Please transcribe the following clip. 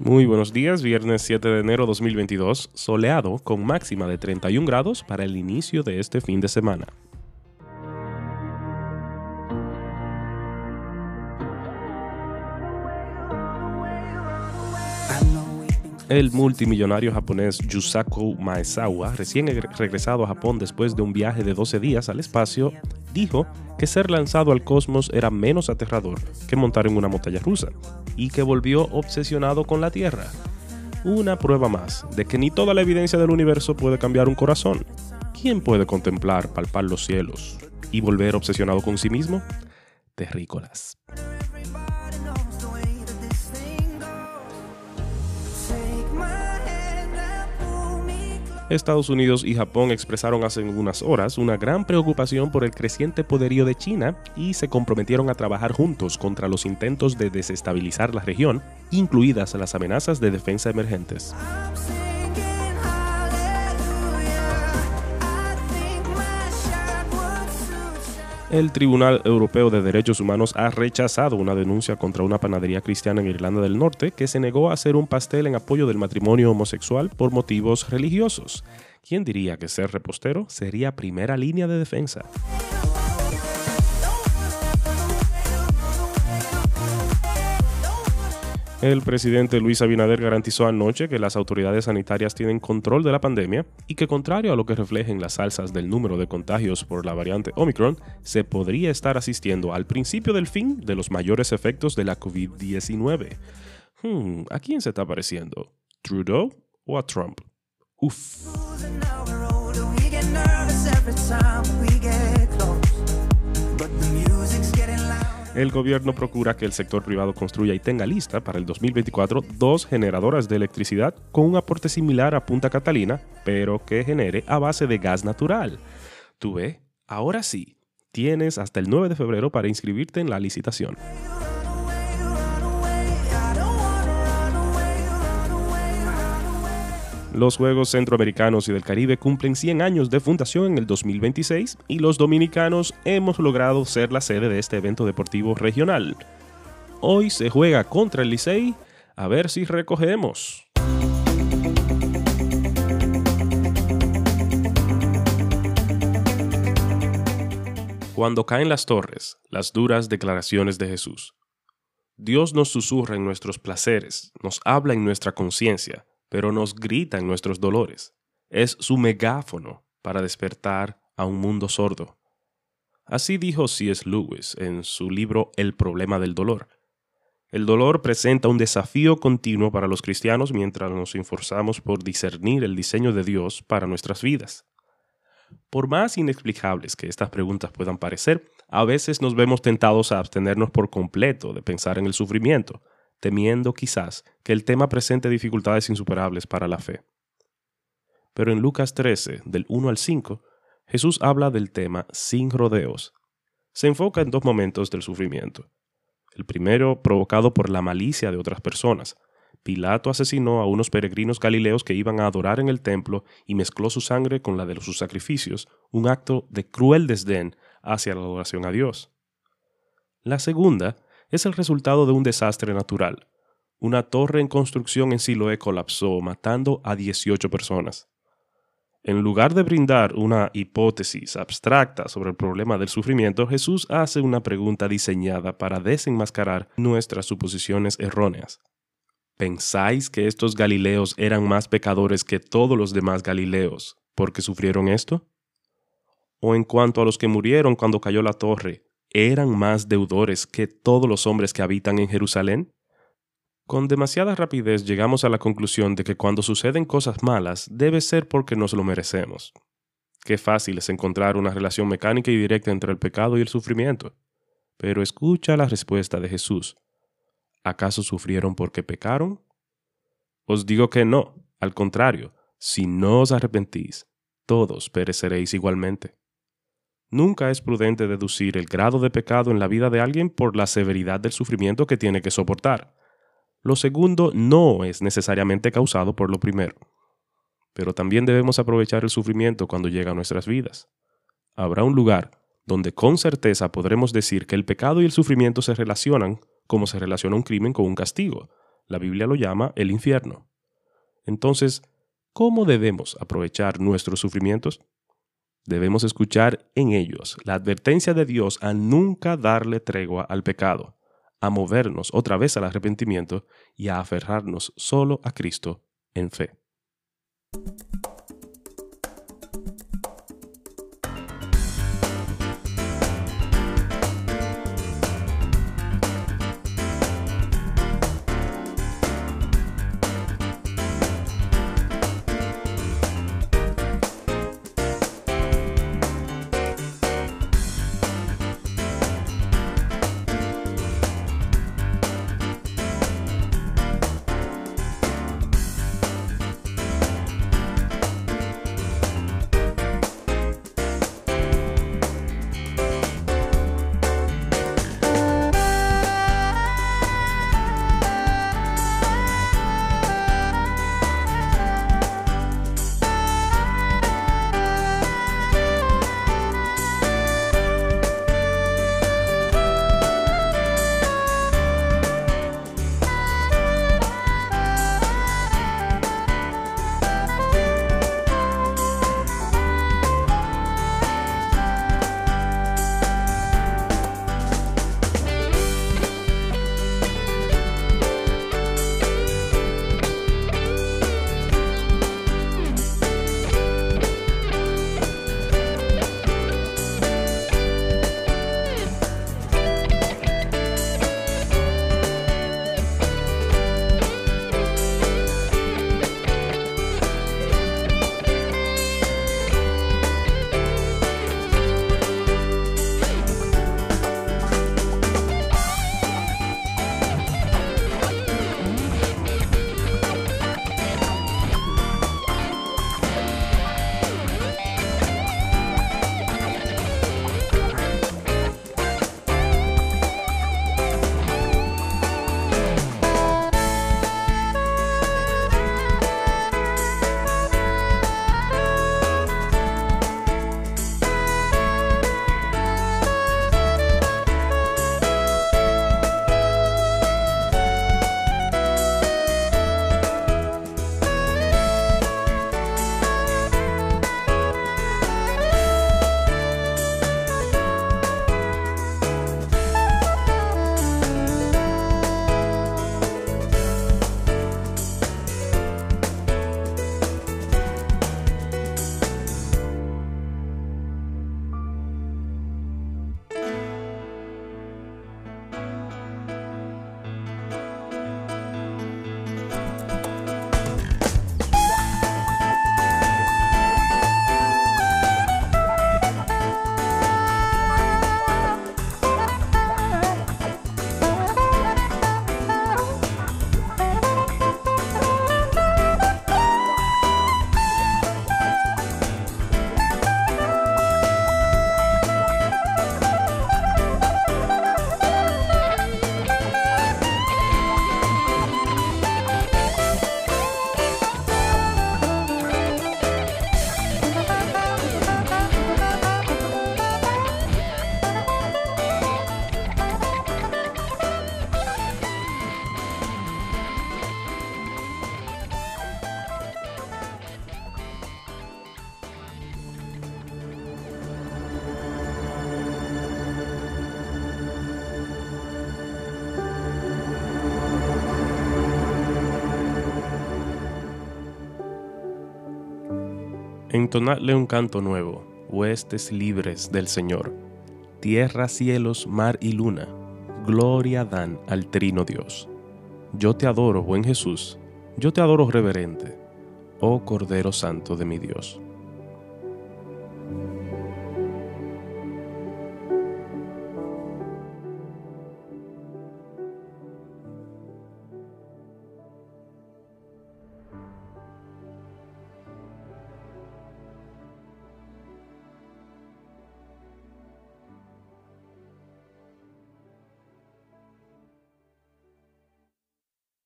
Muy buenos días, viernes 7 de enero 2022, soleado con máxima de 31 grados para el inicio de este fin de semana. El multimillonario japonés Yusaku Maezawa, recién regresado a Japón después de un viaje de 12 días al espacio, dijo que ser lanzado al cosmos era menos aterrador que montar en una montaña rusa y que volvió obsesionado con la Tierra. Una prueba más de que ni toda la evidencia del universo puede cambiar un corazón. ¿Quién puede contemplar, palpar los cielos y volver obsesionado con sí mismo? Terrícolas. Estados Unidos y Japón expresaron hace unas horas una gran preocupación por el creciente poderío de China y se comprometieron a trabajar juntos contra los intentos de desestabilizar la región, incluidas las amenazas de defensa emergentes. El Tribunal Europeo de Derechos Humanos ha rechazado una denuncia contra una panadería cristiana en Irlanda del Norte que se negó a hacer un pastel en apoyo del matrimonio homosexual por motivos religiosos. ¿Quién diría que ser repostero sería primera línea de defensa? El presidente Luis Abinader garantizó anoche que las autoridades sanitarias tienen control de la pandemia y que contrario a lo que reflejen las alzas del número de contagios por la variante Omicron, se podría estar asistiendo al principio del fin de los mayores efectos de la COVID-19. Hmm, ¿A quién se está pareciendo? ¿Trudeau o a Trump? Uf. El gobierno procura que el sector privado construya y tenga lista para el 2024 dos generadoras de electricidad con un aporte similar a Punta Catalina, pero que genere a base de gas natural. Tú ve, ahora sí, tienes hasta el 9 de febrero para inscribirte en la licitación. Los Juegos Centroamericanos y del Caribe cumplen 100 años de fundación en el 2026 y los dominicanos hemos logrado ser la sede de este evento deportivo regional. Hoy se juega contra el Licey, a ver si recogemos. Cuando caen las torres, las duras declaraciones de Jesús. Dios nos susurra en nuestros placeres, nos habla en nuestra conciencia, pero nos grita en nuestros dolores. Es su megáfono para despertar a un mundo sordo. Así dijo C.S. Lewis en su libro El problema del dolor. El dolor presenta un desafío continuo para los cristianos mientras nos esforzamos por discernir el diseño de Dios para nuestras vidas. Por más inexplicables que estas preguntas puedan parecer, a veces nos vemos tentados a abstenernos por completo de pensar en el sufrimiento, temiendo quizás que el tema presente dificultades insuperables para la fe. Pero en Lucas 13, del 1 al 5, Jesús habla del tema sin rodeos. Se enfoca en dos momentos del sufrimiento. El primero provocado por la malicia de otras personas. Pilato asesinó a unos peregrinos galileos que iban a adorar en el templo y mezcló su sangre con la de sus sacrificios, un acto de cruel desdén hacia la adoración a Dios. La segunda es el resultado de un desastre natural. Una torre en construcción en Siloé colapsó, matando a 18 personas. En lugar de brindar una hipótesis abstracta sobre el problema del sufrimiento, Jesús hace una pregunta diseñada para desenmascarar nuestras suposiciones erróneas. ¿Pensáis que estos Galileos eran más pecadores que todos los demás Galileos porque sufrieron esto? ¿O en cuanto a los que murieron cuando cayó la torre, eran más deudores que todos los hombres que habitan en Jerusalén? Con demasiada rapidez llegamos a la conclusión de que cuando suceden cosas malas debe ser porque nos lo merecemos. Qué fácil es encontrar una relación mecánica y directa entre el pecado y el sufrimiento. Pero escucha la respuesta de Jesús. ¿Acaso sufrieron porque pecaron? Os digo que no, al contrario, si no os arrepentís, todos pereceréis igualmente. Nunca es prudente deducir el grado de pecado en la vida de alguien por la severidad del sufrimiento que tiene que soportar. Lo segundo no es necesariamente causado por lo primero. Pero también debemos aprovechar el sufrimiento cuando llega a nuestras vidas. Habrá un lugar donde con certeza podremos decir que el pecado y el sufrimiento se relacionan como se relaciona un crimen con un castigo. La Biblia lo llama el infierno. Entonces, ¿cómo debemos aprovechar nuestros sufrimientos? Debemos escuchar en ellos la advertencia de Dios a nunca darle tregua al pecado, a movernos otra vez al arrepentimiento y a aferrarnos solo a Cristo en fe. Entonadle un canto nuevo, huestes libres del Señor. Tierra, cielos, mar y luna, gloria dan al Trino Dios. Yo te adoro, buen Jesús, yo te adoro reverente, oh Cordero Santo de mi Dios.